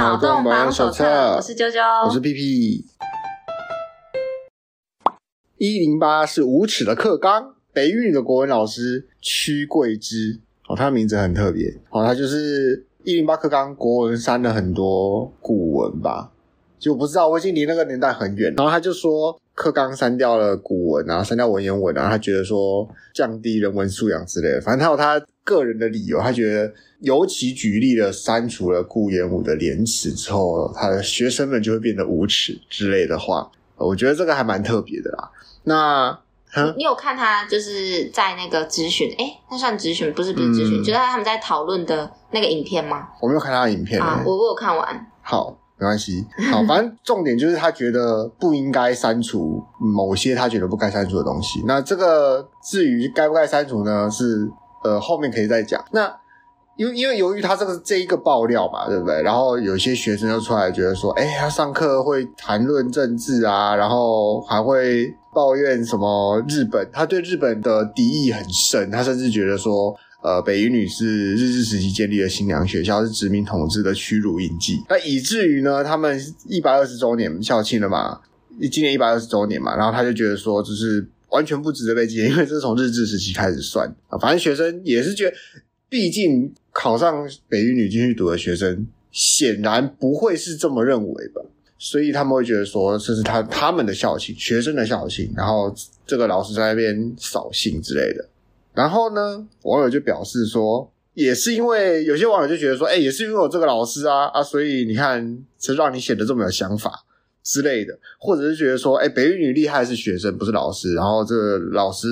脑洞榜手册，我是啾啾，我是屁屁。一零八是无耻的课纲，北语女的国文老师屈桂枝哦，他的名字很特别。哦，他就是一零八课纲国文删了很多古文吧，就我不知道，我已经离那个年代很远。然后他就说课纲删掉了古文啊，删掉文言文啊，他觉得说降低人文素养之类的，反正他有他个人的理由，他觉得尤其举例了删除了顾炎武的廉耻之后，他的学生们就会变得无耻之类的话，我觉得这个还蛮特别的啦。那你，有看他就是在那个咨询？哎，那算咨询不是不是咨询，嗯、就是他们在讨论的那个影片吗？我没有看他的影片啊，我我有看完。好，没关系。好，反正 重点就是他觉得不应该删除某些他觉得不该删除的东西。那这个至于该不该删除呢？是呃后面可以再讲。那因为因为由于他这个这一个爆料嘛，对不对？然后有些学生就出来觉得说，哎，他上课会谈论政治啊，然后还会。抱怨什么日本？他对日本的敌意很深，他甚至觉得说，呃，北一女是日治时期建立的新娘学校，是殖民统治的屈辱印记。那以至于呢，他们一百二十周年校庆了嘛，今年一百二十周年嘛，然后他就觉得说，就是完全不值得被纪念，因为这是从日治时期开始算啊。反正学生也是觉得，毕竟考上北一女进去读的学生，显然不会是这么认为吧。所以他们会觉得说，这是他他们的校庆，学生的校庆，然后这个老师在那边扫兴之类的。然后呢，网友就表示说，也是因为有些网友就觉得说，哎，也是因为我这个老师啊啊，所以你看，是让你显得这么有想法之类的，或者是觉得说，哎，北语女厉害是学生，不是老师，然后这个老师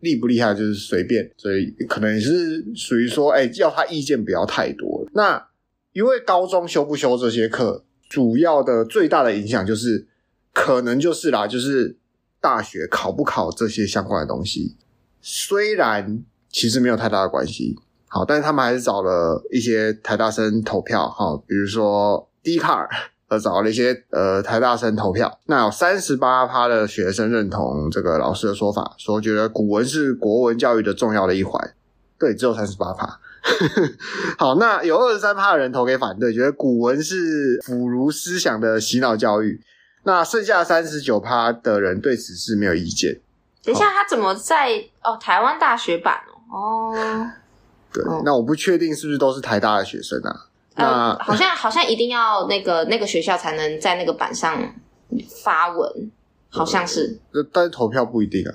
厉不厉害就是随便，所以可能也是属于说，哎，要他意见不要太多。那因为高中修不修这些课？主要的最大的影响就是，可能就是啦，就是大学考不考这些相关的东西，虽然其实没有太大的关系，好，但是他们还是找了一些台大生投票，哈，比如说 Dcard，呃，找了一些呃台大生投票，那有三十八趴的学生认同这个老师的说法，说觉得古文是国文教育的重要的一环，对，只有三十八趴。好，那有二十三趴的人投给反对，觉得古文是腐儒思想的洗脑教育。那剩下三十九趴的人对此事没有意见。等一下，他怎么在哦？台湾大学版哦？哦，对，那我不确定是不是都是台大的学生啊？那、呃、好像好像一定要那个 那个学校才能在那个板上发文，好像是。但是投票不一定啊。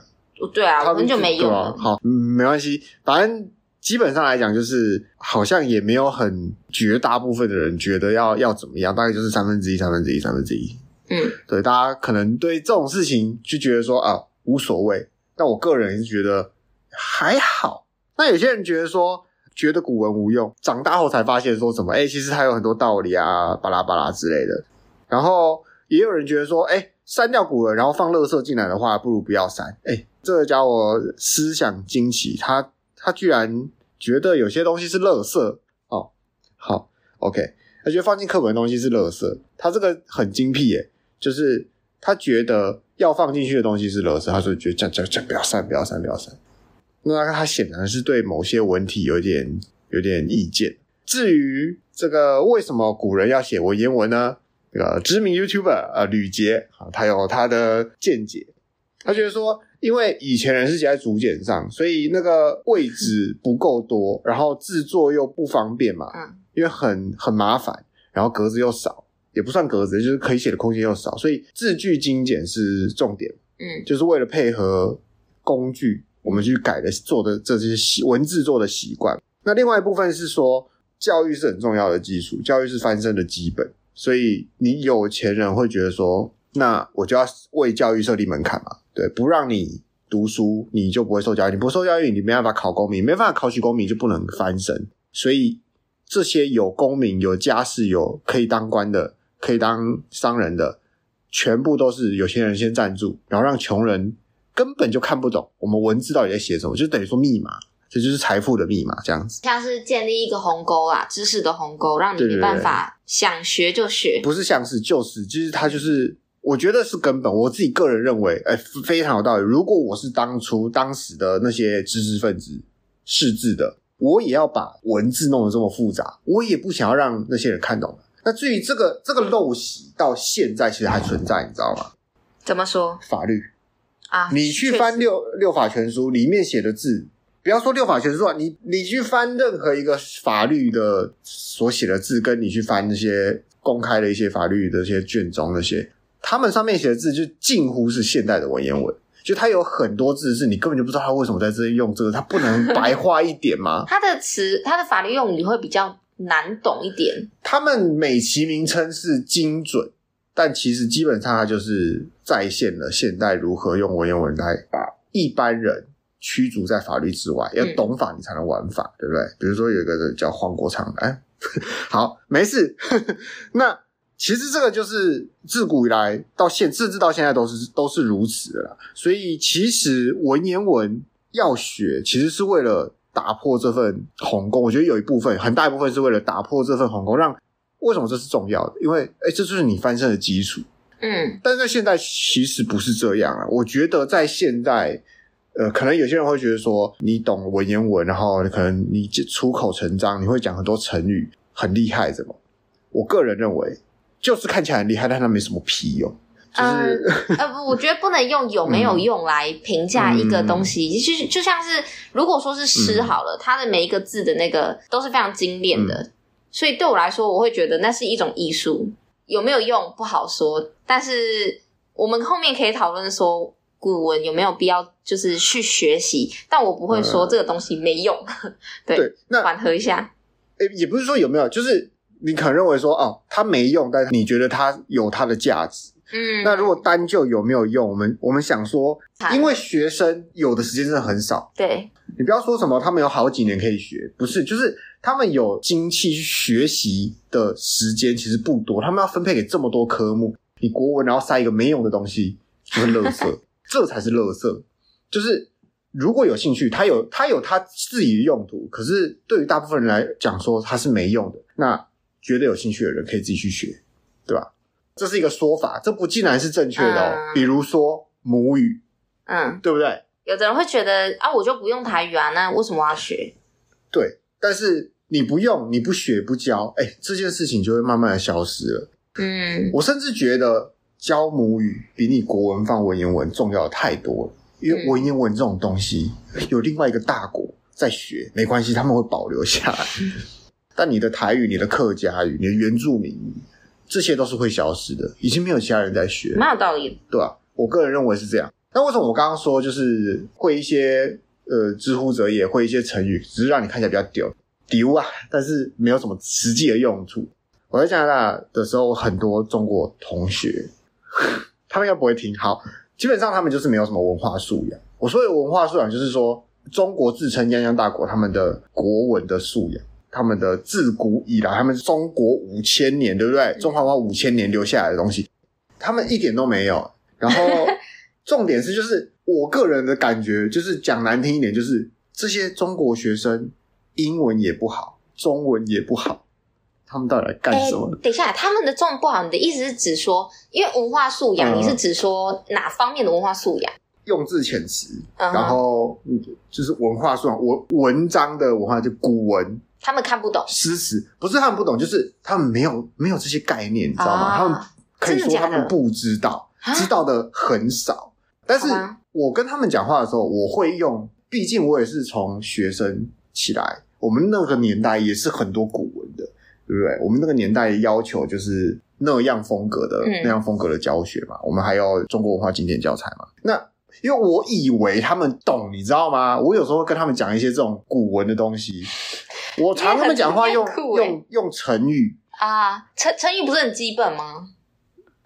对啊，我很久没有了。啊、好，嗯，没关系，反正。基本上来讲，就是好像也没有很绝大部分的人觉得要要怎么样，大概就是三分之一、三分之一、三分之一。嗯，对，大家可能对这种事情就觉得说啊无所谓，但我个人是觉得还好。那有些人觉得说，觉得古文无用，长大后才发现说什么，哎，其实它有很多道理啊，巴拉巴拉之类的。然后也有人觉得说，哎，删掉古文，然后放垃圾进来的话，不如不要删。哎，这个家伙思想惊奇，他他居然。觉得有些东西是垃圾哦，好，OK，他觉得放进课本的东西是垃圾，他这个很精辟耶，就是他觉得要放进去的东西是垃圾，他就觉得这样这样这样不要删，不要删，不要删。那他显然是对某些文体有点有点意见。至于这个为什么古人要写文言文呢？这个知名 YouTuber 呃吕捷啊，他有他的见解，他觉得说。因为以前人是写在竹简上，所以那个位置不够多，然后制作又不方便嘛。嗯，因为很很麻烦，然后格子又少，也不算格子，就是可以写的空间又少，所以字句精简是重点。嗯，就是为了配合工具，我们去改的做的这些习文字做的习惯。那另外一部分是说，教育是很重要的基础，教育是翻身的基本，所以你有钱人会觉得说，那我就要为教育设立门槛嘛。对，不让你读书，你就不会受教育；你不受教育，你没办法考公民，没办法考取公民，就不能翻身。所以这些有公民、有家世、有可以当官的、可以当商人的，全部都是有钱人先赞助，然后让穷人根本就看不懂我们文字到底在写什么，就等于说密码，这就是财富的密码，这样子。像是建立一个鸿沟啊，知识的鸿沟，让你没办法想学就学。不是像是就是，其实它就是。我觉得是根本，我自己个人认为，哎，非常有道理。如果我是当初当时的那些知识分子识字的，我也要把文字弄得这么复杂，我也不想要让那些人看懂。那至于这个这个陋习到现在其实还存在，你知道吗？怎么说？法律啊，你去翻六六法全书里面写的字，不要说六法全书啊，你你去翻任何一个法律的所写的字，跟你去翻那些公开的一些法律的一些卷宗那些，他们上面写的字就近乎是现代的文言文。就它有很多字是你根本就不知道他为什么在这里用这个，他不能白 话一点吗？他的词，他的法律用语会比较难懂一点。他们美其名称是精准，但其实基本上它就是再现了现代如何用文言文来把一般人驱逐在法律之外。要懂法，你才能玩法，嗯、对不对？比如说有一个人叫黄国昌，哎，好，没事。那。其实这个就是自古以来到现，甚至到现在都是都是如此的啦。所以其实文言文要学，其实是为了打破这份鸿沟。我觉得有一部分很大一部分是为了打破这份鸿沟，让为什么这是重要的？因为哎，这就是你翻身的基础。嗯，但是在现在其实不是这样啊。我觉得在现在，呃，可能有些人会觉得说，你懂文言文，然后可能你出口成章，你会讲很多成语，很厉害，怎么？我个人认为。就是看起来很厉害，但它没什么屁用。就是 呃不，我觉得不能用有没有用来评价一个东西。就、嗯、就像是如果说是诗好了，嗯、它的每一个字的那个都是非常精炼的，嗯、所以对我来说，我会觉得那是一种艺术。有没有用不好说，但是我们后面可以讨论说古文有没有必要就是去学习，但我不会说这个东西没用。嗯、对，对，那缓和一下。诶也不是说有没有，就是。你可能认为说哦，它没用，但是你觉得它有它的价值。嗯，那如果单就有没有用，我们我们想说，因为学生有的时间真的很少。对，你不要说什么他们有好几年可以学，不是，就是他们有精气去学习的时间其实不多，他们要分配给这么多科目，你国文然后塞一个没用的东西，就是垃圾，这才是垃圾。就是如果有兴趣，他有他有他自己的用途，可是对于大部分人来讲说他是没用的，那。觉得有兴趣的人可以自己去学，对吧？这是一个说法，这不尽然是正确的哦。嗯、比如说母语，嗯，对不对？有的人会觉得啊，我就不用台语啊，那为什么要学？对，但是你不用，你不学不教，哎，这件事情就会慢慢的消失了。嗯，我甚至觉得教母语比你国文放文言文重要的太多了，因为文言文这种东西有另外一个大国在学，没关系，他们会保留下来。嗯 但你的台语、你的客家语、你的原住民语，这些都是会消失的，已经没有其他人在学，蛮有道理，对吧？我个人认为是这样。那为什么我刚刚说就是会一些呃知乎者也会一些成语，只是让你看起来比较屌丢啊，但是没有什么实际的用处。我在加拿大的时候，很多中国同学，他们应该不会听。好，基本上他们就是没有什么文化素养。我说的文化素养，就是说中国自称泱泱大国，他们的国文的素养。他们的自古以来，他们中国五千年，对不对？中华文化五千年留下来的东西，他们一点都没有。然后 重点是，就是我个人的感觉，就是讲难听一点，就是这些中国学生英文也不好，中文也不好，他们到底来干什么？欸，等一下，他们的中文不好，你的意思是指说，因为文化素养，嗯，你是指说哪方面的文化素养？用字遣词，嗯，然后就是文化素养，文文章的文化就古文。他们看不懂诗词，不是他们不懂，就是他们没有没有这些概念，你知道吗？啊、他们可以说他们不知道，知道的很少。但是我跟他们讲话的时候，我会用，毕竟我也是从学生起来，我们那个年代也是很多古文的，对不对？我们那个年代要求就是那样风格的、嗯、那样风格的教学嘛，我们还要中国文化经典教材嘛。那因为我以为他们懂，你知道吗？我有时候会跟他们讲一些这种古文的东西。我常他们讲话用用用成语啊，成成语不是很基本吗？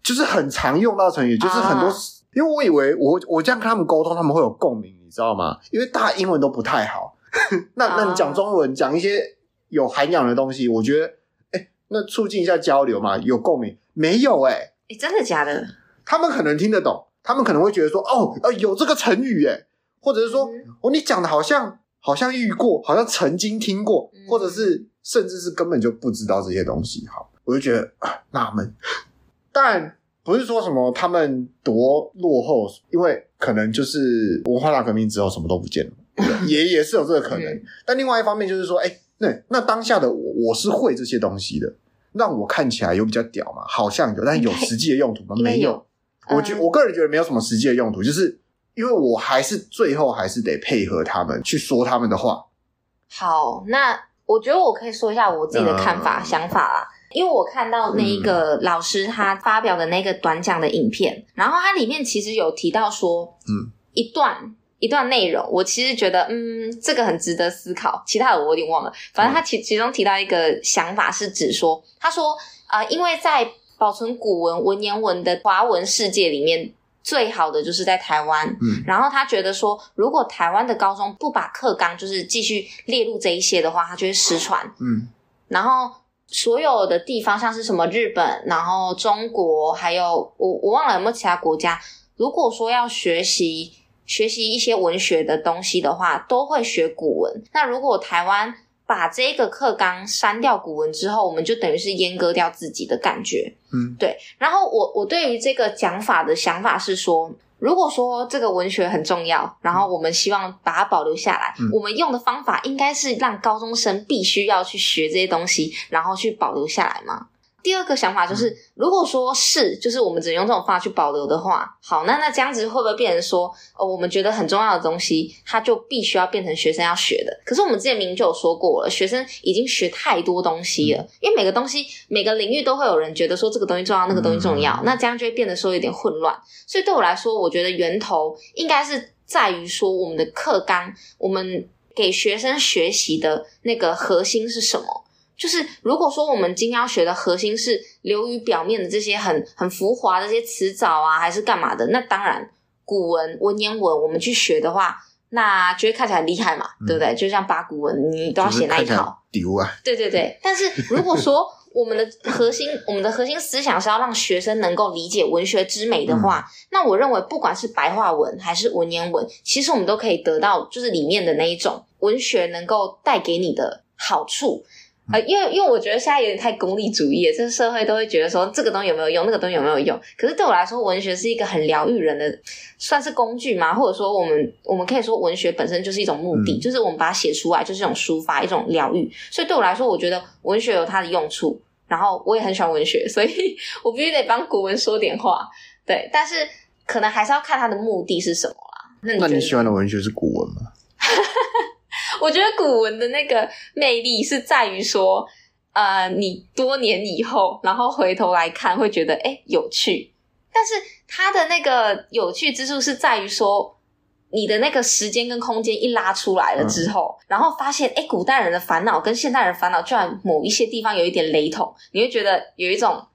就是很常用到成语，就是很多。啊、因为我以为我我这样跟他们沟通，他们会有共鸣，你知道吗？因为大家英文都不太好，那那你讲中文，讲一些有涵养的东西，我觉得，哎、欸，那促进一下交流嘛，有共鸣。没有、欸，哎，哎，真的假的？他们可能听得懂，他们可能会觉得说，哦，呃，有这个成语，哎，或者是说，嗯、哦，你讲的好像。好像遇过，好像曾经听过，或者是甚至是根本就不知道这些东西。好，我就觉得啊纳闷。但不是说什么他们多落后，因为可能就是文化大革命之后什么都不见了，也也是有这个可能。但另外一方面就是说，哎，那那当下的我，我是会这些东西的，让我看起来有比较屌嘛？好像有，但有实际的用途吗？没有。嗯、我觉我个人觉得没有什么实际的用途，就是因为我还是最后还是得配合他们去说他们的话。好，那我觉得我可以说一下我自己的看法、嗯、想法啦。因为我看到那一个老师他发表的那个短讲的影片，嗯、然后它里面其实有提到说，嗯，一段一段内容，我其实觉得，嗯，这个很值得思考。其他的我有点忘了，反正他其其中提到一个想法是指说，他说，呃，因为在保存古文文言文的华文世界里面，最好的就是在台湾。嗯，然后他觉得说，如果台湾的高中不把课纲就是继续列入这一些的话，它就会失传。嗯，然后所有的地方，像是什么日本，然后中国，还有我我忘了有没有其他国家，如果说要学习学习一些文学的东西的话，都会学古文。那如果台湾把这个课纲删掉古文之后，我们就等于是阉割掉自己的感觉。嗯，对。然后我我对于这个讲法的想法是说，如果说这个文学很重要，然后我们希望把它保留下来，嗯，我们用的方法应该是让高中生必须要去学这些东西，然后去保留下来吗？第二个想法就是，如果说是，就是我们只能用这种方法去保留的话，好，那那这样子会不会变成说，哦，我们觉得很重要的东西，它就必须要变成学生要学的？可是我们之前明明就有说过了，学生已经学太多东西了，因为每个东西每个领域都会有人觉得说这个东西重要，那个东西重要，那这样就会变得说有点混乱。所以对我来说，我觉得源头应该是在于说我们的课纲，我们给学生学习的那个核心是什么？就是如果说我们今天要学的核心是流于表面的这些很很浮华的这些词藻啊，还是干嘛的？那当然，古文文言文我们去学的话，那就会看起来很厉害嘛，嗯、对不对？就像八股文，你都要写那一套，丢啊！对对对。但是如果说我们的核心，我们的核心思想是要让学生能够理解文学之美的话，嗯、那我认为不管是白话文还是文言文，其实我们都可以得到就是里面的那一种文学能够带给你的好处。呃，因为因为我觉得现在有点太功利主义了，这个社会都会觉得说这个东西有没有用，那个东西有没有用。可是对我来说，文学是一个很疗愈人的，算是工具吗？或者说，我们我们可以说文学本身就是一种目的，嗯、就是我们把它写出来就是一种抒发，一种疗愈。所以对我来说，我觉得文学有它的用处，然后我也很喜欢文学，所以 我必须得帮古文说点话。对，但是可能还是要看它的目的是什么啦。那你，那你喜欢的文学是古文吗？我觉得古文的那个魅力是在于说，呃，你多年以后，然后回头来看，会觉得诶有趣。但是它的那个有趣之处是在于说，你的那个时间跟空间一拉出来了之后，嗯、然后发现诶古代人的烦恼跟现代人烦恼居然某一些地方有一点雷同，你会觉得有一种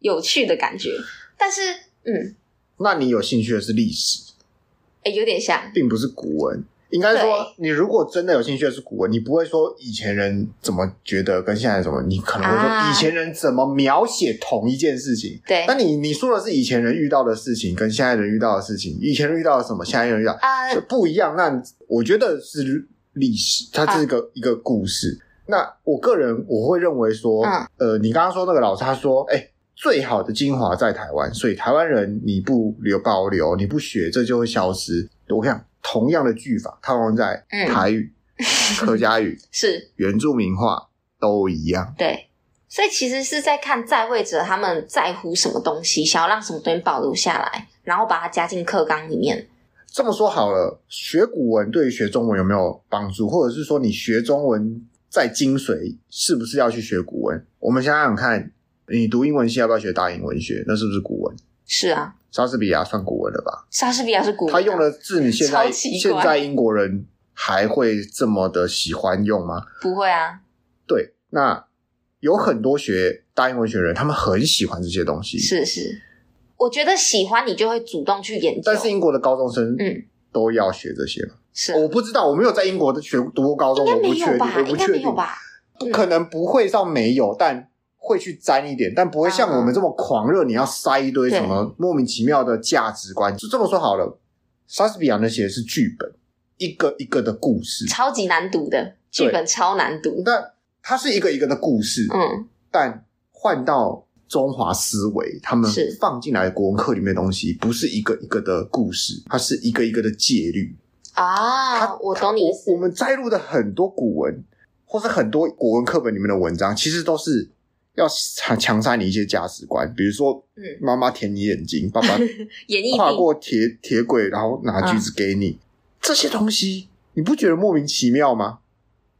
有趣的感觉。但是，嗯，那你有兴趣的是历史？诶有点像，并不是古文。应该说，你如果真的有兴趣的是古文，你不会说以前人怎么觉得跟现在怎么，你可能会说以前人怎么描写同一件事情。对，那你你说的是以前人遇到的事情跟现在人遇到的事情，以前人遇到了什么，现在人遇到就不一样。那我觉得是历史，它是一个一个故事。那我个人我会认为说，呃，你刚刚说那个老师他说，哎，最好的精华在台湾，所以台湾人你不留保留，你不学，这就会消失。我看。同样的句法套用在台语、嗯、客家语是原住民话都一样。对，所以其实是在看在位者他们在乎什么东西，想要让什么东西保留下来，然后把它加进课纲里面。这么说好了，学古文对于学中文有没有帮助？或者是说，你学中文在精髓，是不是要去学古文？我们想想看，你读英文系要不要学大英文学？那是不是古文？是啊。莎士比亚算古文了吧？莎士比亚是古文，他用的字，你现在现在英国人还会这么的喜欢用吗？不会啊。对，那有很多学大英文学的人，他们很喜欢这些东西。是是，我觉得喜欢你就会主动去研究。但是英国的高中生，嗯，都要学这些吗？是，我不知道，我没有在英国的学读过高中，我不确定，我不确定吧？不可能不会到没有，但。会去沾一点，但不会像我们这么狂热。你要塞一堆什么莫名其妙的价值观，就这么说好了。莎士比亚那写的是剧本，一个一个的故事，超级难读的剧本，超难读。但它是一个一个的故事，嗯。但换到中华思维，他们放进来的国文课里面的东西，不是一个一个的故事，它是一个一个的戒律啊。我懂你意思。我们摘录的很多古文，或是很多国文课本里面的文章，其实都是。要强强塞你一些价值观，比如说，嗯，妈妈舔你眼睛，爸爸 跨过铁铁轨，然后拿橘子给你，嗯、这些东西你不觉得莫名其妙吗？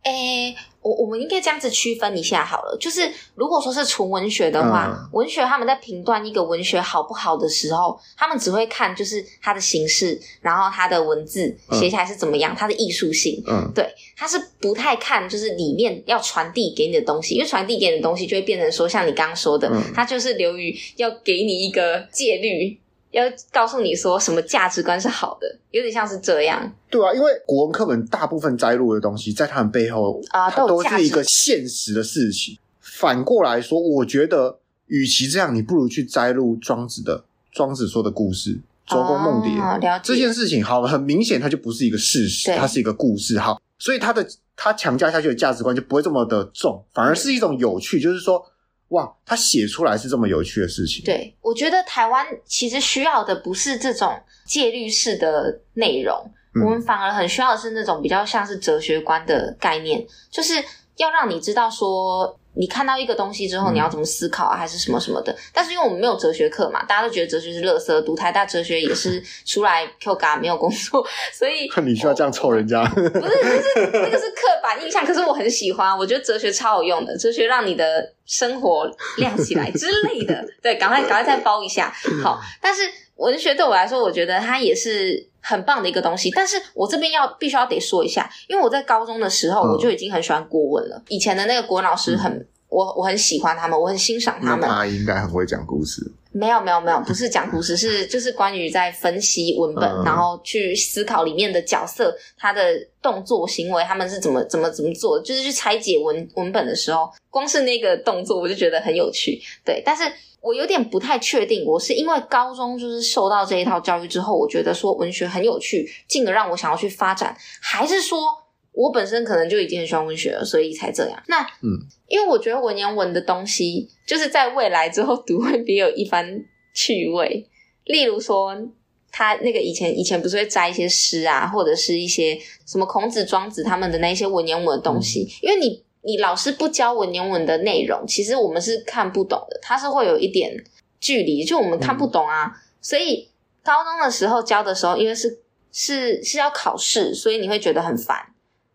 诶、欸。我我们应该这样子区分一下好了，就是如果说是纯文学的话，嗯、文学他们在评断一个文学好不好的时候，他们只会看就是它的形式，然后它的文字写起来是怎么样，嗯、它的艺术性，嗯，对，他是不太看就是里面要传递给你的东西，因为传递给你的东西就会变成说像你刚刚说的，嗯、它就是流于要给你一个戒律。要告诉你说什么价值观是好的，有点像是这样。对啊，因为国文课本大部分摘录的东西，在他们背后啊，它都是一个现实的事情。反过来说，我觉得，与其这样，你不如去摘录庄子的庄子说的故事，周公梦蝶。哦，这件事情，好，很明显，它就不是一个事实，它是一个故事。好，所以它的它强加下去的价值观就不会这么的重，反而是一种有趣，就是说。哇，他写出来是这么有趣的事情。对，我觉得台湾其实需要的不是这种戒律式的内容，嗯、我们反而很需要的是那种比较像是哲学观的概念，就是要让你知道说。你看到一个东西之后，你要怎么思考啊，还是什么什么的？但是因为我们没有哲学课嘛，大家都觉得哲学是垃圾。读台大哲学也是出来 Q 嘎没有工作，所以你需要这样凑人家？不是，就是那个是刻板印象。可是我很喜欢，我觉得哲学超有用的，哲学让你的生活亮起来之类的。对，赶快赶快再包一下。好，但是文学对我来说，我觉得它也是。很棒的一个东西，但是我这边要必须要得说一下，因为我在高中的时候我就已经很喜欢国文了。嗯、以前的那个国文老师很，嗯、我我很喜欢他们，我很欣赏他们。他应该很会讲故事。没有没有没有，不是讲故事，是 就是关于在分析文本，嗯、然后去思考里面的角色，他的动作行为，他们是怎么怎么怎么做，就是去拆解文文本的时候，光是那个动作我就觉得很有趣。对，但是。我有点不太确定，我是因为高中就是受到这一套教育之后，我觉得说文学很有趣，进而让我想要去发展，还是说我本身可能就已经很喜欢文学了，所以才这样？那嗯，因为我觉得文言文的东西，就是在未来之后读会别有一番趣味。例如说，他那个以前以前不是会摘一些诗啊，或者是一些什么孔子、庄子他们的那些文言文的东西，嗯、因为你。你老师不教文言文的内容，其实我们是看不懂的，它是会有一点距离，就我们看不懂啊。嗯、所以高中的时候教的时候，因为是是是要考试，所以你会觉得很烦。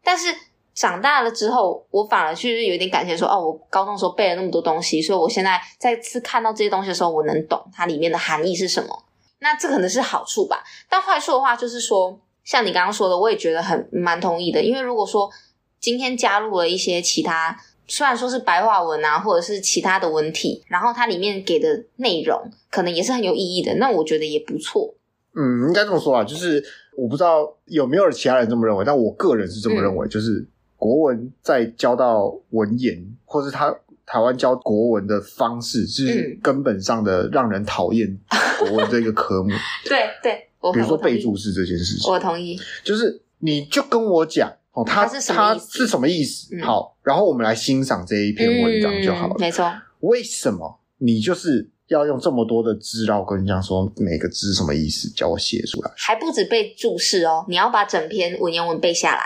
但是长大了之后，我反而就是有点感谢说，哦，我高中时候背了那么多东西，所以我现在再次看到这些东西的时候，我能懂它里面的含义是什么。那这可能是好处吧。但坏处的话，就是说，像你刚刚说的，我也觉得很蛮同意的，因为如果说。今天加入了一些其他，虽然说是白话文啊，或者是其他的文体，然后它里面给的内容可能也是很有意义的，那我觉得也不错。嗯，应该这么说啊，就是我不知道有没有其他人这么认为，但我个人是这么认为，嗯、就是国文在教到文言，或是他台湾教国文的方式，是根本上的让人讨厌国文这个科目。对对，我比如说备注释这件事情，我同意，就是你就跟我讲。哦，它是它是什么意思？嗯、好，然后我们来欣赏这一篇文章就好了。嗯、没错。为什么你就是要用这么多的字，然后跟你讲说每个字什么意思，叫我写出来？还不止背注释哦，你要把整篇文言文背下来。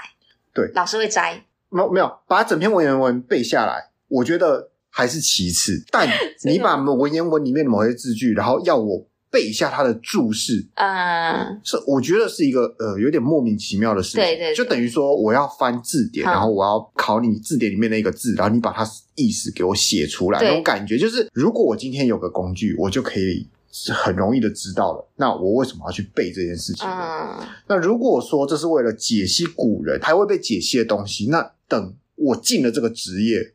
对，老师会摘。没有没有，把整篇文言文背下来，我觉得还是其次。但你 把文言文里面的某些字句，然后要我。背一下他的注释，嗯，是我觉得是一个呃有点莫名其妙的事情，对对，就等于说我要翻字典，然后我要考你字典里面的一个字，然后你把它意思给我写出来，那种感觉就是，如果我今天有个工具，我就可以很容易的知道了，那我为什么要去背这件事情呢？那如果说这是为了解析古人还会被解析的东西，那等我进了这个职业。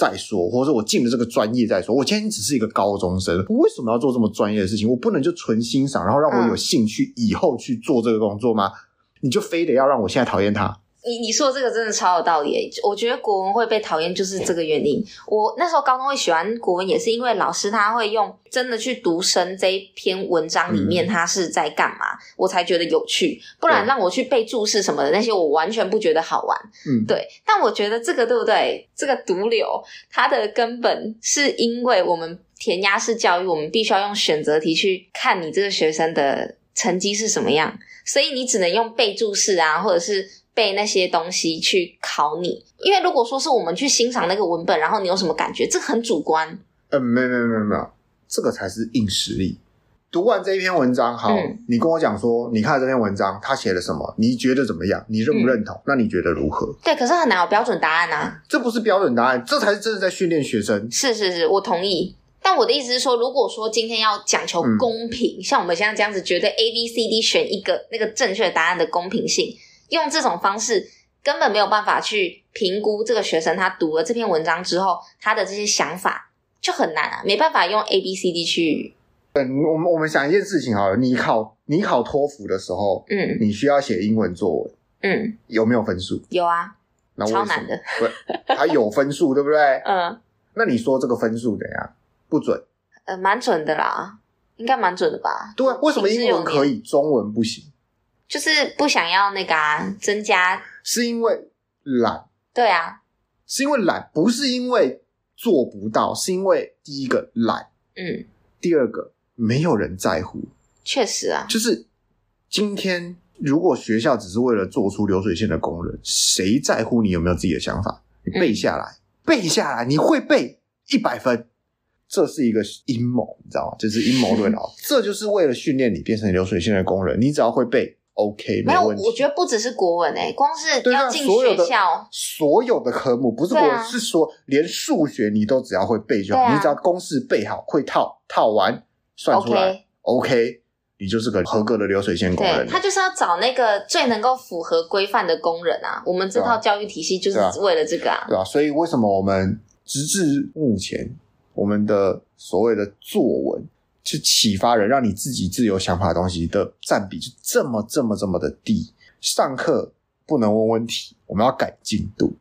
再说，或者我进了这个专业再说。我今天只是一个高中生，我为什么要做这么专业的事情？我不能就纯欣赏，然后让我有兴趣以后去做这个工作吗？你就非得要让我现在讨厌他？你你说的这个真的超有道理，我觉得国文会被讨厌就是这个原因。我那时候高中会喜欢国文，也是因为老师他会用真的去读深这一篇文章里面他是在干嘛，嗯、我才觉得有趣。不然让我去背注释什么的那些，我完全不觉得好玩。嗯，对。但我觉得这个对不对？这个毒瘤它的根本是因为我们填鸭式教育，我们必须要用选择题去看你这个学生的成绩是什么样，所以你只能用背注释啊，或者是。背那些东西去考你，因为如果说是我们去欣赏那个文本，然后你有什么感觉，这很主观。嗯，没有没有没有没有，这个才是硬实力。读完这一篇文章，好，嗯、你跟我讲说，你看这篇文章，他写了什么？你觉得怎么样？你认不认同？嗯、那你觉得如何？对，可是很难有标准答案啊。这不是标准答案，这才是真的在训练学生。是是是，我同意。但我的意思是说，如果说今天要讲求公平，嗯、像我们现在这样子，绝对 A B C D 选一个那个正确答案的公平性，用这种方式根本没有办法去评估这个学生他读了这篇文章之后他的这些想法，就很难啊，没办法用 A B C D 去。嗯，我们我们想一件事情好了，你考你考托福的时候，嗯，你需要写英文作文，嗯，有没有分数？有啊，那超难的，对，它有分数，对不对？嗯，那你说这个分数怎样？不准？呃，蛮准的啦，应该蛮准的吧？对啊，为什么英文可以，中文不行？就是不想要那个啊，增加，是因为懒？对啊，是因为懒，不是因为做不到，是因为第一个懒，嗯，第二个。没有人在乎，确实啊，就是今天，如果学校只是为了做出流水线的工人，谁在乎你有没有自己的想法？你背下来，嗯、背下来，你会背一百分，这是一个阴谋，你知道吗？这、就是阴谋论啊，这就是为了训练你变成流水线的工人。你只要会背，OK，没问题。我觉得不只是国文诶、欸，光是要进学校，所有的科目不是国文，啊、是说连数学你都只要会背就好，啊、你只要公式背好，会套，套完。算出来，OK，你就是个合格的流水线工人。他就是要找那个最能够符合规范的工人啊。我们这套教育体系就是为了这个啊。对啊，所以为什么我们直至目前，我们的所谓的作文去启发人，让你自己自由想法的东西的占比就这么这么这么的低？上课。不能问问题，我们要改进度，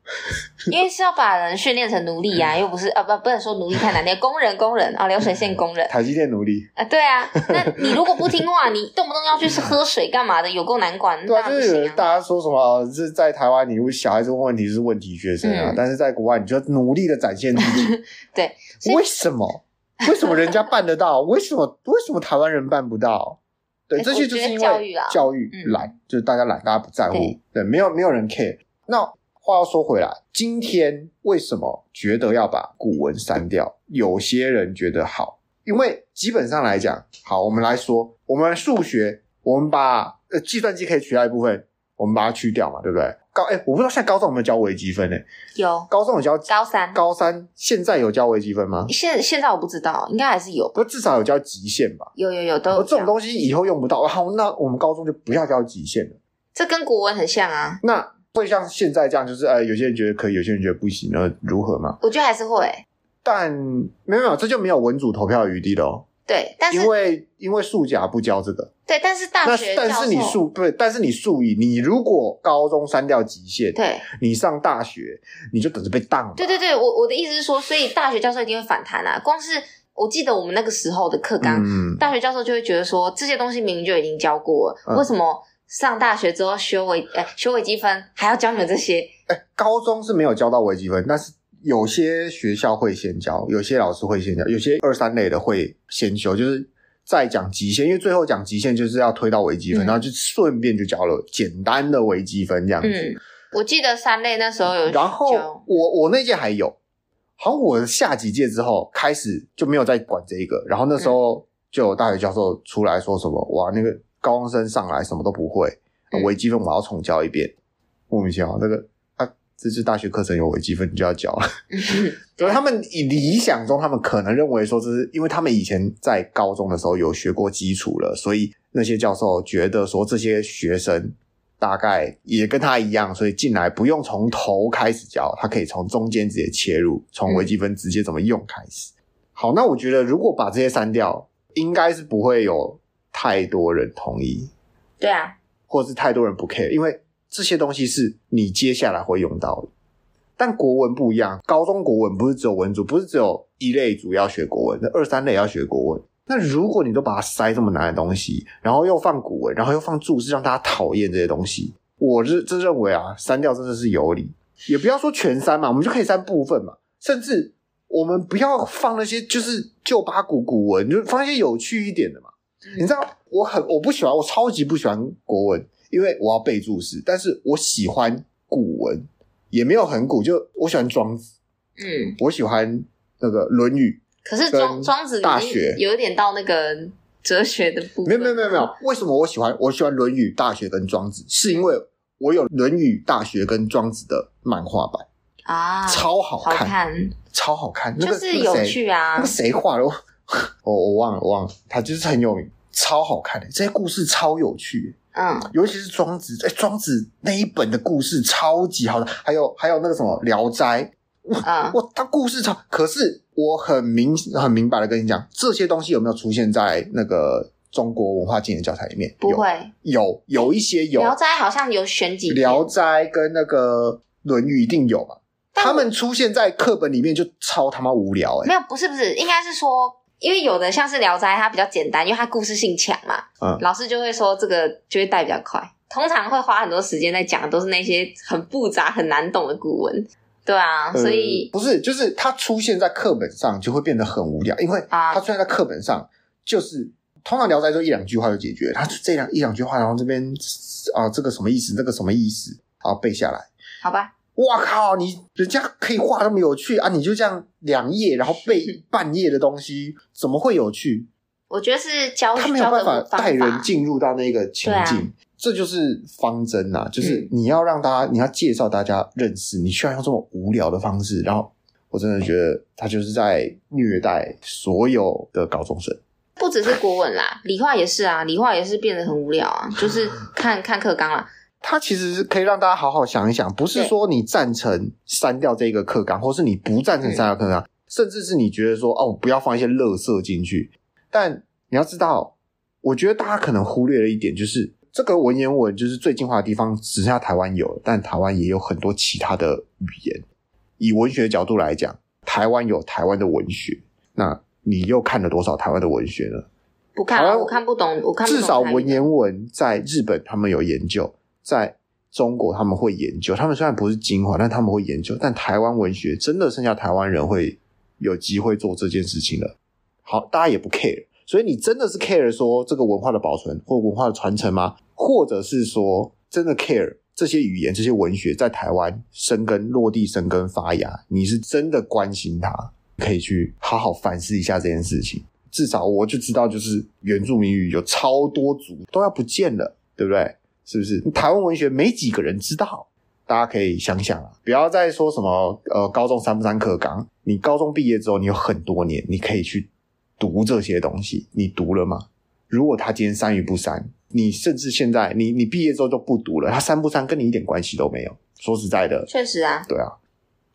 因为是要把人训练成奴隶啊，又不是啊，不不能说奴隶太难听，工人工人啊，流水线工人，台积电奴隶啊，对啊，那你如果不听话，你动不动要去喝水干嘛的，有够难管，对啊，就是大家说什么是在台湾，你小孩子问问题是问题学生啊，嗯、但是在国外你就要努力的展现自己，对，为什么？为什么人家办得到？为什么 为什么台湾人办不到？对，这些就是因为教育教育懒，嗯、就是大家懒，大家不在乎，对，对，没有没有人 care。那话要说回来，今天为什么觉得要把古文删掉？有些人觉得好，因为基本上来讲，好，我们来说，我们数学，我们把呃计算机可以取代一部分，我们把它去掉嘛，对不对？高哎，我不知道现在高中有没有教微积分呢？有，高中有教高三，高三现在有教微积分吗？现现在我不知道，应该还是有，不至少有教极限吧？有有有，都有。这种东西以后用不到，好，那我们高中就不要教极限了。这跟国文很像啊。那会像现在这样，就是呃，有些人觉得可以，有些人觉得不行，那如何吗？我觉得还是会，但没有没有，这就没有文组投票的余地了哦。对，但是因为因为数甲不教这个，对，但是大学但是你数对，但是你数乙，你如果高中删掉极限，对，你上大学你就等着被当。对对对，我我的意思是说，所以大学教授一定会反弹啊。光是我记得我们那个时候的课纲，嗯、大学教授就会觉得说，这些东西明明就已经教过了，嗯、为什么上大学之后修微呃修微积分还要教你们这些？哎，高中是没有教到微积分，但是。有些学校会先教，有些老师会先教，有些二三类的会先修，就是再讲极限，因为最后讲极限就是要推到微积分，嗯、然后就顺便就教了简单的微积分这样子。嗯，我记得三类那时候有教，然后我我那届还有，好像我下几届之后开始就没有再管这一个，然后那时候就有大学教授出来说什么，嗯、哇，那个高中生上来什么都不会，微积分我要重教一遍，莫名其妙那个。这是大学课程有微积分，你就要教了。所以他们以理想中，他们可能认为说，这是因为他们以前在高中的时候有学过基础了，所以那些教授觉得说，这些学生大概也跟他一样，所以进来不用从头开始教，他可以从中间直接切入，从微积分直接怎么用开始。好，那我觉得如果把这些删掉，应该是不会有太多人同意。对啊，或者是太多人不 care，因为。这些东西是你接下来会用到的，但国文不一样。高中国文不是只有文组，不是只有一类组要学国文，那二三类要学国文。那如果你都把它塞这么难的东西，然后又放古文，然后又放注释，让大家讨厌这些东西，我是真认为啊，删掉真的是有理。也不要说全删嘛，我们就可以删部分嘛，甚至我们不要放那些就是旧八股古文，就放一些有趣一点的嘛。你知道，我很我不喜欢，我超级不喜欢国文。因为我要背注释，但是我喜欢古文，也没有很古，就我喜欢庄子，嗯，我喜欢那个《论语》。可是庄庄子大学有一点到那个哲学的部分。没有没有没有没有，为什么我喜欢我喜欢《论语》《大学》跟庄子？是因为我有《论语》《大学》跟庄子的漫画版啊，超好看，好看超好看，就是有趣啊。那个谁画的？我我忘了，我忘了，他就是很有名，超好看的，这些故事超有趣。嗯，尤其是庄子，哎，庄子那一本的故事超级好的，还有还有那个什么《聊斋》。啊，哇，他故事超，可是我很明很明白的跟你讲，这些东西有没有出现在那个中国文化经典教材里面？不会，有有一些有。聊斋好像有选几，聊斋跟那个论语一定有嘛？他们出现在课本里面就超他妈无聊哎、欸！没有，不是不是，应该是说，因为有的像是聊斋，它比较简单，因为它故事性强嘛。嗯，老师就会说这个就会带比较快，通常会花很多时间在讲的都是那些很复杂很难懂的古文。对啊，所以、呃、不是，就是它出现在课本上就会变得很无聊，因为它出现在课本上，就是通常聊斋就一两句话就解决了，它这两一两句话，然后这边啊这个什么意思，那个什么意思，然后背下来，好吧？哇靠，你人家可以画那么有趣啊，你就这样两页，然后背半页的东西，怎么会有趣？我觉得是教他没有办法带人进入到那个情境。这就是方针呐、啊，就是你要让大家，嗯、你要介绍大家认识，你需要用这么无聊的方式。然后，我真的觉得他就是在虐待所有的高中生。不只是国文啦，理化也是啊，理化也是变得很无聊啊，就是看 看课纲啦。他其实是可以让大家好好想一想，不是说你赞成删掉这个课纲，或是你不赞成删掉课纲，甚至是你觉得说哦，不要放一些垃圾进去。但你要知道，我觉得大家可能忽略了一点，就是。这个文言文就是最精华的地方，只剩下台湾有，但台湾也有很多其他的语言。以文学的角度来讲，台湾有台湾的文学，那你又看了多少台湾的文学呢？不看，我看不懂。我看不懂。至少文言文在日本他们有研究，在中国他们会研究。他们虽然不是精华，但他们会研究。但台湾文学真的剩下台湾人会有机会做这件事情了。好，大家也不 care。所以你真的是 care 说这个文化的保存或文化的传承吗？或者是说真的 care 这些语言、这些文学在台湾生根、落地生根、发芽？你是真的关心它？可以去好好反思一下这件事情。至少我就知道，就是原住民语有超多族都要不见了，对不对？是不是？台湾文学没几个人知道，大家可以想想啊，不要再说什么呃高中删不删课纲？你高中毕业之后，你有很多年，你可以去。读这些东西，你读了吗？如果他今天删与不删，你甚至现在你你毕业之后就不读了，他删不删跟你一点关系都没有。说实在的，确实啊，对啊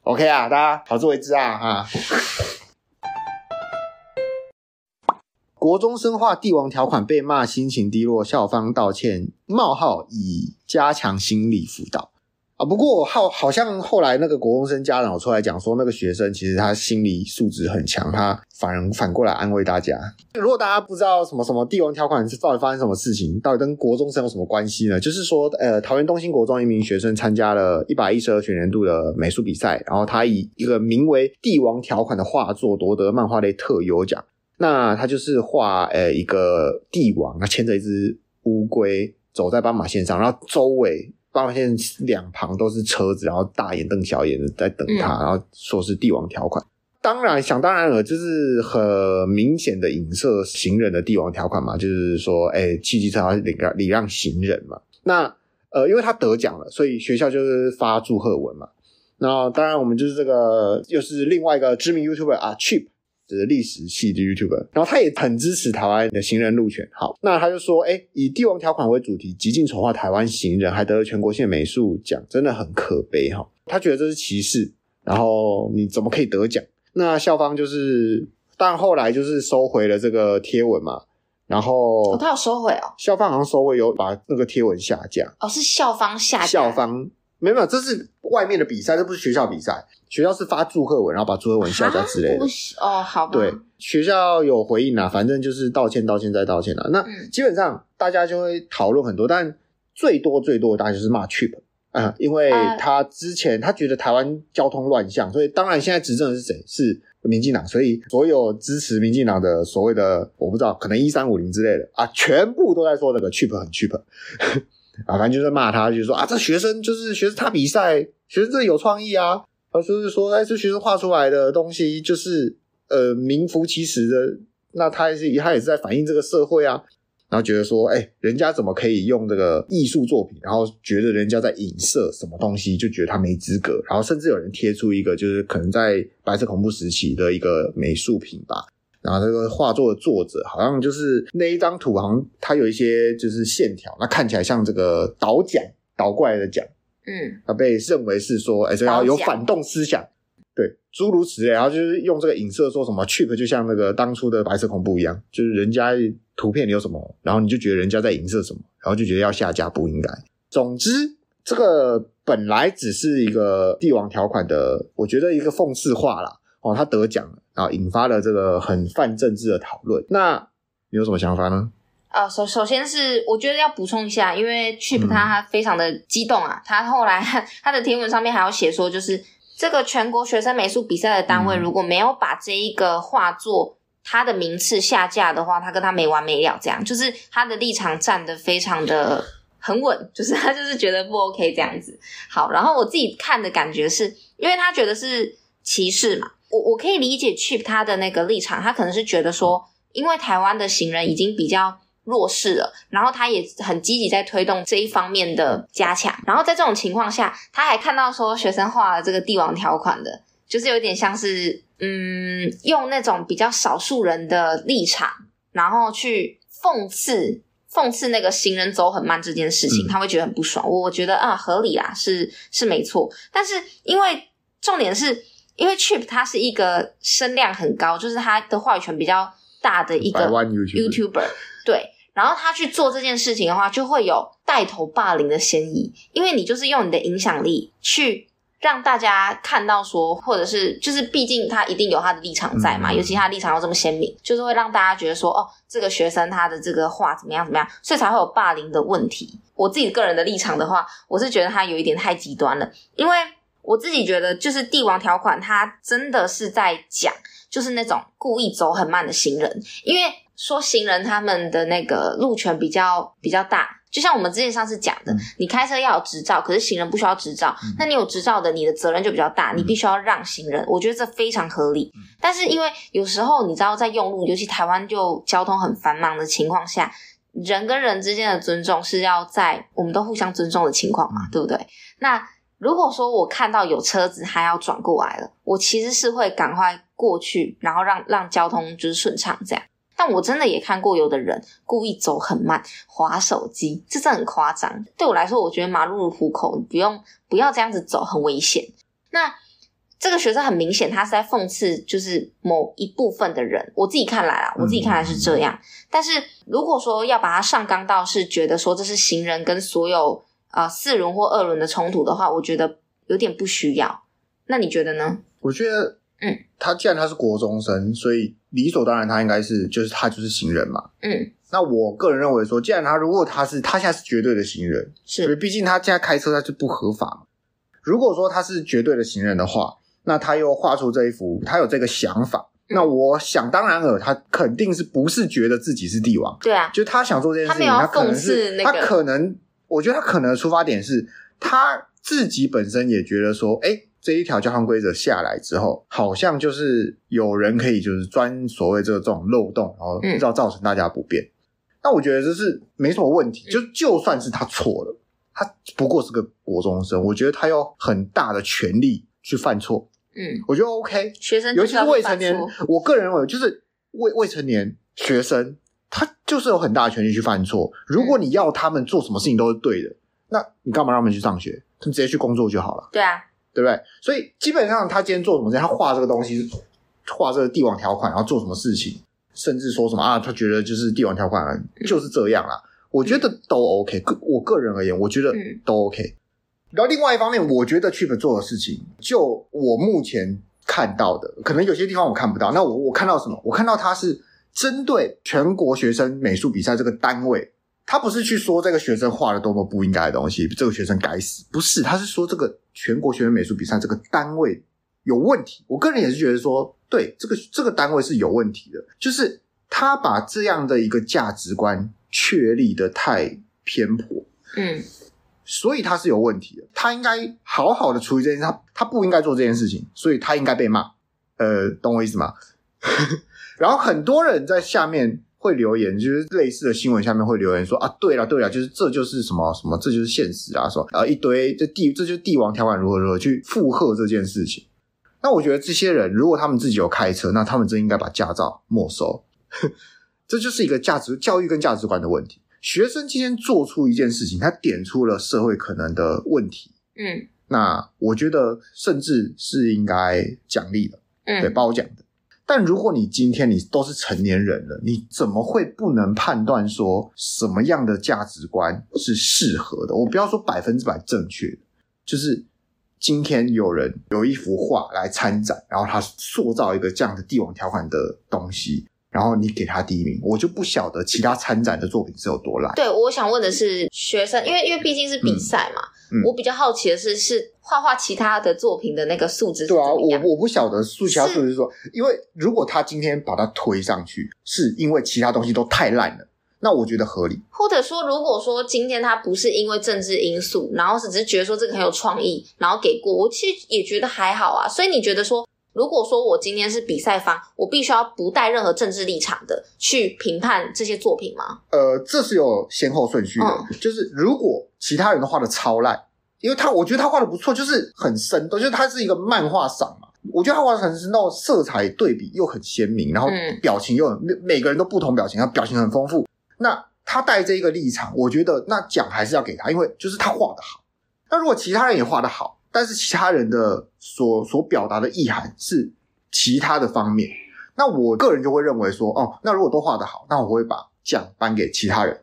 ，OK 啊，大家好自为之啊哈。国中生画帝王条款被骂心情低落，校方道歉冒号以加强心理辅导。啊，不过好，好像后来那个国中生家长出来讲说，那个学生其实他心理素质很强，他反而反过来安慰大家。如果大家不知道什么什么帝王条款是到底发生什么事情，到底跟国中生有什么关系呢？就是说，呃，桃园东兴国中一名学生参加了一百一十二学年度的美术比赛，然后他以一个名为《帝王条款》的画作夺得漫画类特优奖。那他就是画呃一个帝王，他牵着一只乌龟走在斑马线上，然后周围。斑马线两旁都是车子，然后大眼瞪小眼的在等他，嗯、然后说是帝王条款。当然，想当然了，就是很明显的影射行人的帝王条款嘛，就是说，哎，汽机车要礼让礼让行人嘛。那呃，因为他得奖了，所以学校就是发祝贺文嘛。那当然，我们就是这个又是另外一个知名 YouTuber 啊，Cheap。就是历史系的 YouTuber，然后他也很支持台湾的行人路权。好，那他就说，哎，以帝王条款为主题，极尽丑化台湾行人，还得了全国性美术奖，真的很可悲哈。他觉得这是歧视，然后你怎么可以得奖？那校方就是，但后来就是收回了这个贴文嘛。然后、哦、他有收回哦，校方好像收回，有把那个贴文下架。哦，是校方下架。校方没有这是外面的比赛，这不是学校比赛。学校是发祝贺文，然后把祝贺文下架之类的。哦，好吧。对，学校有回应啊，反正就是道歉、道歉再道歉啦。那基本上大家就会讨论很多，但最多最多的大概就是骂 Cheap 啊，因为他之前他觉得台湾交通乱象，所以当然现在执政的是谁？是民进党，所以所有支持民进党的所谓的我不知道，可能一三五零之类的啊，全部都在说那个 Cheap 很 Cheap。啊，反正就是骂他，就是说啊，这学生就是学生他比赛，学生这有创意啊，而就是说，哎，这学生画出来的东西就是呃名副其实的，那他也是他也是在反映这个社会啊。然后觉得说，哎，人家怎么可以用这个艺术作品？然后觉得人家在影射什么东西，就觉得他没资格。然后甚至有人贴出一个，就是可能在白色恐怖时期的一个美术品吧。然后这个画作的作者好像就是那一张图，好像它有一些就是线条，那看起来像这个倒桨倒过来的桨，嗯，它被认为是说，哎，这要有反动思想。对，诸如此类，然后就是用这个影射说什么 Chip 就像那个当初的白色恐怖一样，就是人家图片里有什么，然后你就觉得人家在影射什么，然后就觉得要下架不应该。总之，这个本来只是一个帝王条款的，我觉得一个讽刺话啦。哦，他得奖了，然后引发了这个很泛政治的讨论。那你有什么想法呢？呃，首首先是我觉得要补充一下，因为 Chip 他非常的激动啊，嗯、他后来 他的贴文上面还有写说，就是。这个全国学生美术比赛的单位如果没有把这一个画作他的名次下架的话，他跟他没完没了。这样就是他的立场站得非常的很稳，就是他就是觉得不 OK 这样子。好，然后我自己看的感觉是，因为他觉得是歧视嘛，我我可以理解 Chip 他的那个立场，他可能是觉得说，因为台湾的行人已经比较。弱势了，然后他也很积极在推动这一方面的加强。然后在这种情况下，他还看到说学生画了这个帝王条款的，就是有点像是嗯，用那种比较少数人的立场，然后去讽刺讽刺那个行人走很慢这件事情，他会觉得很不爽。我我觉得啊，合理啦，是是没错。但是因为重点是因为 Chip 他是一个声量很高，就是他的话语权比较大的一个 YouTuber，对。然后他去做这件事情的话，就会有带头霸凌的嫌疑，因为你就是用你的影响力去让大家看到说，或者是就是，毕竟他一定有他的立场在嘛，嗯、尤其他立场又这么鲜明，就是会让大家觉得说，哦，这个学生他的这个话怎么样怎么样，所以才会有霸凌的问题。我自己个人的立场的话，我是觉得他有一点太极端了，因为我自己觉得就是帝王条款，它真的是在讲，就是那种故意走很慢的行人，因为。说行人他们的那个路权比较比较大，就像我们之前上次讲的，嗯、你开车要有执照，可是行人不需要执照，嗯、那你有执照的，你的责任就比较大，嗯、你必须要让行人，我觉得这非常合理。嗯、但是因为有时候你知道，在用路，尤其台湾就交通很繁忙的情况下，人跟人之间的尊重是要在我们都互相尊重的情况嘛，嗯、对不对？那如果说我看到有车子还要转过来了，我其实是会赶快过去，然后让让交通就是顺畅这样。但我真的也看过有的人故意走很慢，划手机，这真的很夸张。对我来说，我觉得马路如虎口，你不用不要这样子走，很危险。那这个学生很明显，他是在讽刺，就是某一部分的人。我自己看来啊，我自己看来是这样。嗯、但是如果说要把它上纲到是觉得说这是行人跟所有呃四轮或二轮的冲突的话，我觉得有点不需要。那你觉得呢？我觉得。嗯，他既然他是国中生，所以理所当然他应该是就是他就是行人嘛。嗯，那我个人认为说，既然他如果他是他现在是绝对的行人，是，所以毕竟他现在开车他是不合法嘛。如果说他是绝对的行人的话，那他又画出这一幅，他有这个想法，嗯、那我想当然尔，他肯定是不是觉得自己是帝王？对啊，就他想做这件事情，他，他可能是、那个、他可能，我觉得他可能的出发点是他自己本身也觉得说，哎。这一条交通规则下来之后，好像就是有人可以就是钻所谓这个这种漏洞，然后造造成大家不便。那、嗯、我觉得这是没什么问题。就就算是他错了，他不过是个国中生，我觉得他有很大的权利去犯错。嗯，我觉得 OK。学生尤其是未成年，我个人认为就是未未成年学生，他就是有很大的权利去犯错。如果你要他们做什么事情都是对的，嗯、那你干嘛让他们去上学？他们直接去工作就好了。对啊。对不对？所以基本上他今天做什么事，他画这个东西，画这个帝王条款，然后做什么事情，甚至说什么啊，他觉得就是帝王条款就是这样啦。我觉得都 OK。个我个人而言，我觉得都 OK。然后另外一方面，我觉得 Chip 做的事情，就我目前看到的，可能有些地方我看不到。那我我看到什么？我看到他是针对全国学生美术比赛这个单位。他不是去说这个学生画了多么不应该的东西，这个学生该死，不是，他是说这个全国学生美术比赛这个单位有问题。我个人也是觉得说，对，这个这个单位是有问题的，就是他把这样的一个价值观确立的太偏颇。嗯，所以他是有问题的，他应该好好的处理这件事，他他不应该做这件事情，所以他应该被骂。呃，懂我意思吗？然后很多人在下面会留言，就是类似的新闻下面会留言说啊，对了对了，就是这就是什么什么，这就是现实啊，说啊一堆这帝这就是帝王条款如何如何去附和这件事情。那我觉得这些人如果他们自己有开车，那他们真应该把驾照没收。这就是一个价值教育跟价值观的问题。学生今天做出一件事情，他点出了社会可能的问题，嗯，那我觉得甚至是应该奖励的，嗯，对，褒奖的。但如果你今天你都是成年人了，你怎么会不能判断说什么样的价值观是适合的？我不要说百分之百正确，就是今天有人有一幅画来参展，然后他塑造一个这样的帝王条款的东西。然后你给他第一名，我就不晓得其他参展的作品是有多烂。对，我想问的是学生，因为因为毕竟是比赛嘛，嗯嗯、我比较好奇的是，是画画其他的作品的那个素质。对啊，我我不晓得素其他素质是说，是因为如果他今天把它推上去，是因为其他东西都太烂了，那我觉得合理。或者说，如果说今天他不是因为政治因素，然后是只是觉得说这个很有创意，然后给过，我其实也觉得还好啊。所以你觉得说？如果说我今天是比赛方，我必须要不带任何政治立场的去评判这些作品吗？呃，这是有先后顺序的。嗯、就是如果其他人都画的超烂，因为他我觉得他画的不错，就是很生动，就是他是一个漫画赏嘛。我觉得他画的很是那种色彩对比又很鲜明，然后表情又很、嗯、每个人都不同表情，他表情很丰富。那他带这一个立场，我觉得那奖还是要给他，因为就是他画的好。那如果其他人也画的好，但是其他人的所所表达的意涵是其他的方面，那我个人就会认为说，哦，那如果都画的好，那我会把奖颁给其他人，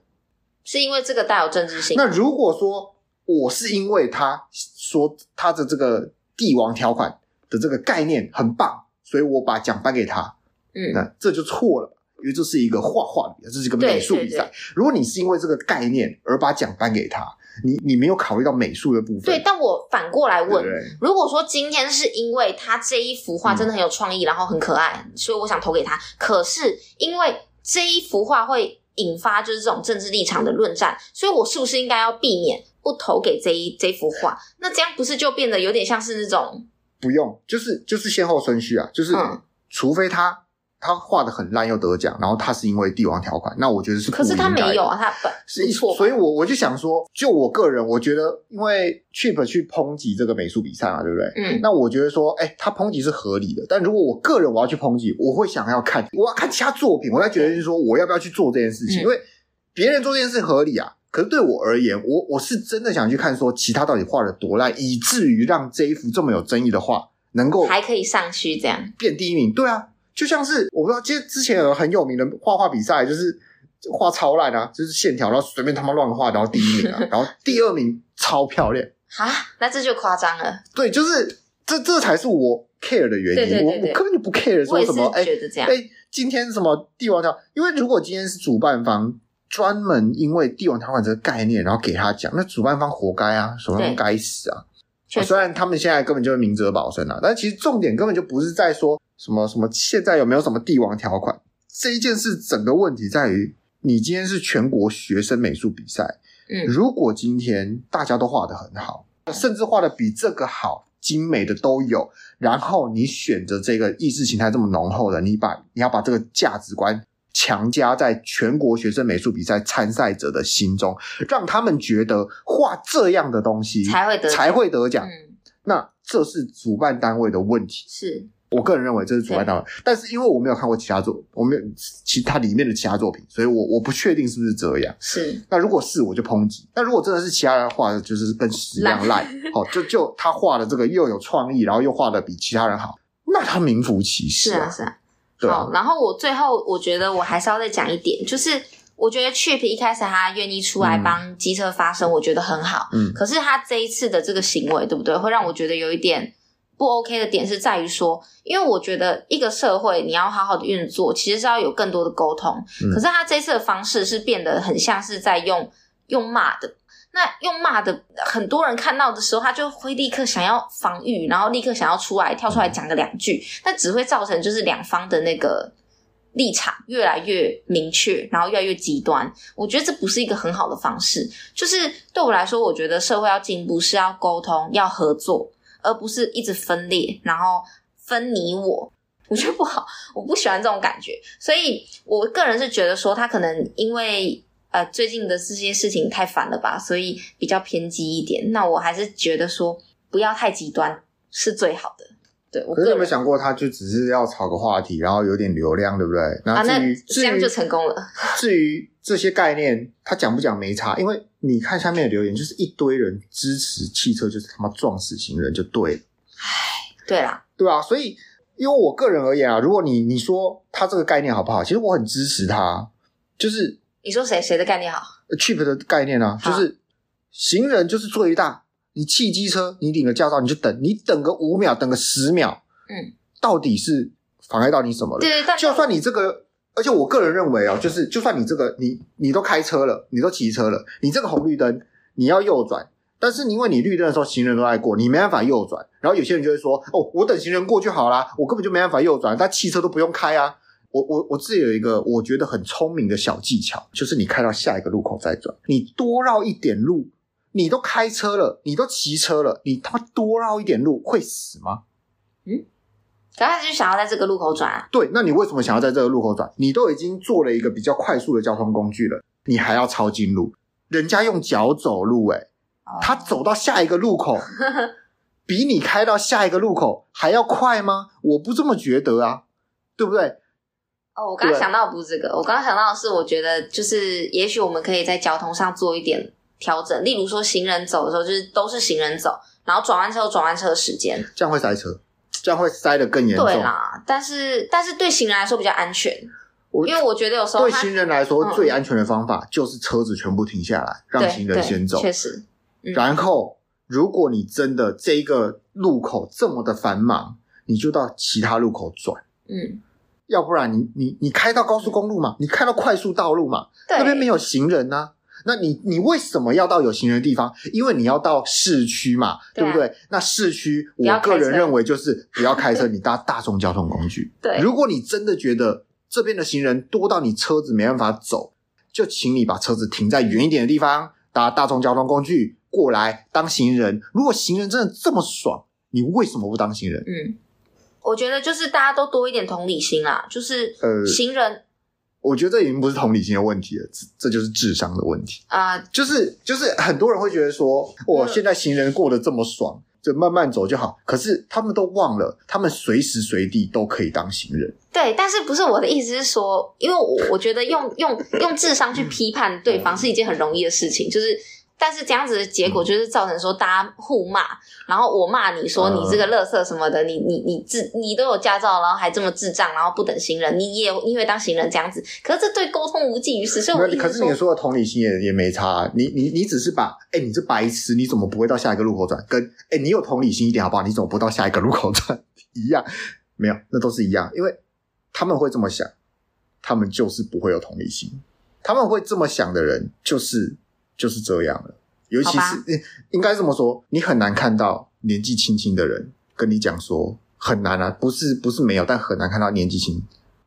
是因为这个带有政治性。那如果说我是因为他说他的这个帝王条款的这个概念很棒，所以我把奖颁给他，嗯，那这就错了，因为这是一个画画比赛，这是一个美术比赛。如果你是因为这个概念而把奖颁给他。你你没有考虑到美术的部分。对，但我反过来问，如果说今天是因为他这一幅画真的很有创意，嗯、然后很可爱，所以我想投给他。可是因为这一幅画会引发就是这种政治立场的论战，所以我是不是应该要避免不投给这一这幅画？那这样不是就变得有点像是那种？不用，就是就是先后顺序啊，就是、嗯、除非他。他画的很烂又得奖，然后他是因为帝王条款，那我觉得是。可是他没有啊，他本是一错，所以我我就想说，就我个人，我觉得因为 Chip 去抨击这个美术比赛嘛，对不对？嗯。那我觉得说，哎，他抨击是合理的，但如果我个人我要去抨击，我会想要看，我要看其他作品，我要觉得就是说，我要不要去做这件事情？嗯、因为别人做这件事合理啊，可是对我而言，我我是真的想去看说，其他到底画的多烂，以至于让这一幅这么有争议的画能够还可以上去这样变第一名，对啊。就像是我不知道，其实之前有很有名的画画比赛，就是画超烂啊，就是线条，然后随便他妈乱画，然后第一名啊，然后第二名超漂亮啊，那这就夸张了。对，就是这这才是我 care 的原因，对对对对，我我根本就不 care 说什么，哎哎，今天什么帝王条，因为如果今天是主办方专门因为帝王条款这个概念，然后给他讲，那主办方活该啊，主办方该死啊。虽然他们现在根本就是明哲保身啊，但其实重点根本就不是在说。什么什么？现在有没有什么帝王条款？这一件事，整个问题在于，你今天是全国学生美术比赛，嗯，如果今天大家都画得很好，甚至画得比这个好、精美的都有，然后你选择这个意识形态这么浓厚的，你把你要把这个价值观强加在全国学生美术比赛参赛者的心中，让他们觉得画这样的东西才会得才会得奖，嗯，那这是主办单位的问题，是。我个人认为这是主办单位，但是因为我没有看过其他作，我没有其他里面的其他作品，所以我我不确定是不是这样。是，那如果是，我就抨击；那如果真的是其他人画的，就是跟屎一样烂，好，就就他画的这个又有创意，然后又画的比其他人好，那他名副其实。是啊，是啊。对啊。好，然后我最后我觉得我还是要再讲一点，就是我觉得 Chip 一开始他愿意出来帮机车发声，我觉得很好。嗯。可是他这一次的这个行为，对不对？会让我觉得有一点。不 OK 的点是在于说，因为我觉得一个社会你要好好的运作，其实是要有更多的沟通。嗯、可是他这次的方式是变得很像是在用用骂的，那用骂的很多人看到的时候，他就会立刻想要防御，然后立刻想要出来跳出来讲个两句，那只会造成就是两方的那个立场越来越明确，然后越来越极端。我觉得这不是一个很好的方式。就是对我来说，我觉得社会要进步是要沟通、要合作，而不是一直分裂，然后分你我。我觉得不好，我不喜欢这种感觉。所以我个人是觉得说，他可能因为呃最近的这些事情太烦了吧，所以比较偏激一点。那我还是觉得说，不要太极端是最好的。对，我可是有没有想过，他就只是要炒个话题，然后有点流量，对不对？然后至于、这样就成功了。至于这些概念，他讲不讲没差，因为你看下面的留言，就是一堆人支持汽车，就是他妈撞死行人就对了。唉，对啦，对啊，所以，因为我个人而言啊，如果你你说他这个概念好不好，其实我很支持他。就是你说谁谁的概念好？Cheap 的概念啊，就是行人就是最大。你汽机车，你领了驾照你就等，你等个五秒，等个十秒，嗯，到底是妨碍到你什么了？对，对就算你这个，而且我个人认为哦，就是就算你这个，你你都开车了，你都骑车了，你这个红绿灯你要右转，但是因为你绿灯的时候行人都在过，你没办法右转，然后有些人就会说，哦，我等行人过就好啦，我根本就没办法右转，但汽车都不用开啊。我我我自己有一个我觉得很聪明的小技巧，就是你开到下一个路口再转，你多绕一点路。你都开车了，你都骑车了，你他妈多绕一点路会死吗？嗯，可他就想要在这个路口转啊。对，那你为什么想要在这个路口转？你都已经做了一个比较快速的交通工具了，你还要抄近路？人家用脚走路，欸，诶他走到下一个路口，比你开到下一个路口还要快吗？我不这么觉得啊，对不对？哦，我刚刚想到不是这个，我刚刚想到的是，我觉得就是，也许我们可以在交通上做一点。调整，例如说行人走的时候，就是都是行人走，然后转弯车有转弯车的时间，这样会塞车，这样会塞得更严重。对啦，但是但是对行人来说比较安全，因为我觉得有时候对行人来说最安全的方法就是车子全部停下来，嗯、让行人先走。确实、嗯，然后如果你真的这一个路口这么的繁忙，你就到其他路口转。嗯，要不然你你你开到高速公路嘛，你开到快速道路嘛，那边没有行人呐、啊。那你你为什么要到有行人的地方？因为你要到市区嘛，对，啊、对不对？那市区，我个人认为就是不要开车，你搭大众交通工具。对，如果你真的觉得这边的行人多到你车子没办法走，就请你把车子停在远一点的地方，搭大众交通工具过来当行人。如果行人真的这么爽，你为什么不当行人？嗯，我觉得就是大家都多一点同理心啦，就是呃，行人。呃我觉得这已经不是同理心的问题了，这这就是智商的问题啊！Uh, 就是就是很多人会觉得说，我现在行人过得这么爽，就慢慢走就好。可是他们都忘了，他们随时随地都可以当行人。对，但是不是我的意思是说，因为我我觉得用用用智商去批判对方是一件很容易的事情，就是。但是这样子的结果就是造成说大家互骂，然后我骂你说你这个垃圾什么的，你你你智你都有驾照，然后还这么智障，然后不等行人，你也你会当行人这样子，可是这对沟通无济于事。所以我，可是你说的同理心也也没差，你你你只是把哎、欸、你这白痴，你怎么不会到下一个路口转？跟哎、欸、你有同理心一点好不好？你怎么不到下一个路口转？一样没有，那都是一样，因为他们会这么想，他们就是不会有同理心，他们会这么想的人就是。就是这样了，尤其是应该这么说，你很难看到年纪轻轻的人跟你讲说很难啊，不是不是没有，但很难看到年纪轻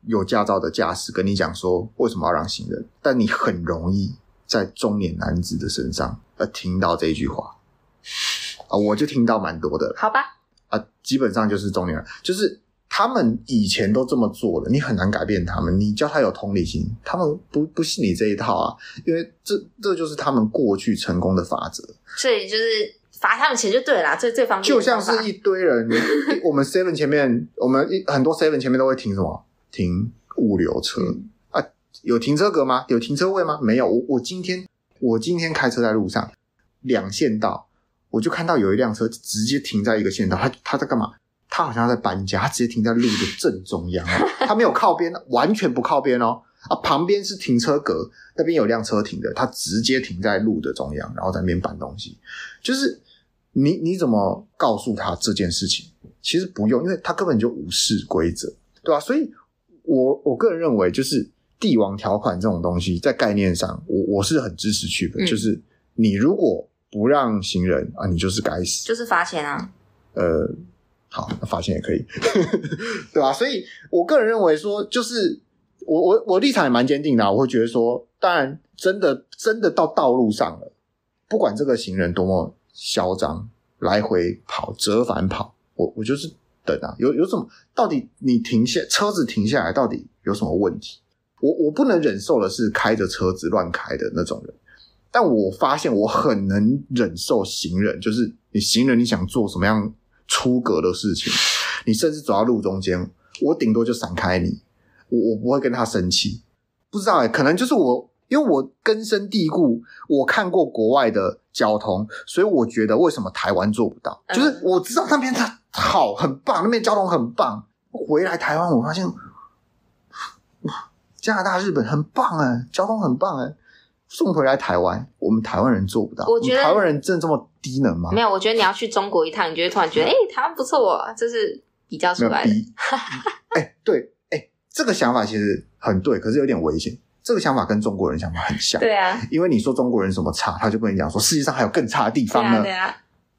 有驾照的驾驶跟你讲说为什么要让行人，但你很容易在中年男子的身上呃听到这句话。啊，我就听到蛮多的，好吧，啊，基本上就是中年人，就是。他们以前都这么做了，你很难改变他们。你叫他有同理心，他们不不信你这一套啊，因为这这就是他们过去成功的法则。所以就是罚他们钱就对了啦，最最方便。就像是一堆人，我们 seven 前面，我们一很多 seven 前面都会停什么？停物流车、嗯、啊？有停车格吗？有停车位吗？没有。我我今天我今天开车在路上，两线道，我就看到有一辆车直接停在一个线道，他他在干嘛？他好像在搬家，他直接停在路的正中央哦，他没有靠边，完全不靠边哦。啊，旁边是停车格，那边有辆车停的，他直接停在路的中央，然后在那边搬东西。就是你你怎么告诉他这件事情？其实不用，因为他根本就无视规则，对吧？所以我我个人认为，就是帝王条款这种东西，在概念上，我我是很支持去的。嗯。就是你如果不让行人啊，你就是该死，就是罚钱啊。呃。好，那罚钱也可以，对吧？所以我个人认为说，就是我我我立场也蛮坚定的，我会觉得说，当然真的真的到道路上了，不管这个行人多么嚣张，来回跑折返跑，我我就是等啊，有有什么？到底你停下车子停下来，到底有什么问题？我我不能忍受的是开着车子乱开的那种人，但我发现我很能忍受行人，就是你行人你想做什么样出格的事情，你甚至走到路中间，我顶多就闪开你。我我不会跟他生气，不知道哎、欸，可能就是我，因为我根深蒂固，我看过国外的交通，所以我觉得为什么台湾做不到？嗯、就是我知道那边它好很棒，那边交通很棒。回来台湾，我发现哇，加拿大、日本很棒哎、欸，交通很棒哎、欸。送回来台湾，我们台湾人做不到。我觉得台湾人真的这么低能吗？没有，我觉得你要去中国一趟，你就会突然觉得，哎、欸，台湾不错啊，这是比较出来的。哎、欸，对。这个想法其实很对，可是有点危险。这个想法跟中国人想法很像。对啊，因为你说中国人什么差，他就跟你讲说世界上还有更差的地方呢。对啊，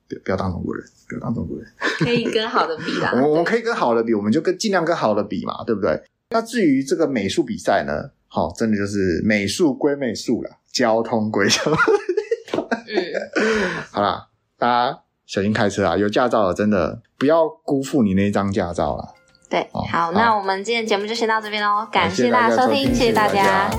对啊，不要当中国人，不要当中国人。可以跟好的比啦。我们我们可以跟好的比，我们就跟尽量跟好的比嘛，对不对？那至于这个美术比赛呢，好，真的就是美术归美术啦，交通规则。嗯，好啦，大家小心开车啊！有驾照的真的不要辜负你那张驾照了。对，好，好，那我们今天节目就先到这边喽，感谢大家收听。谢谢大家。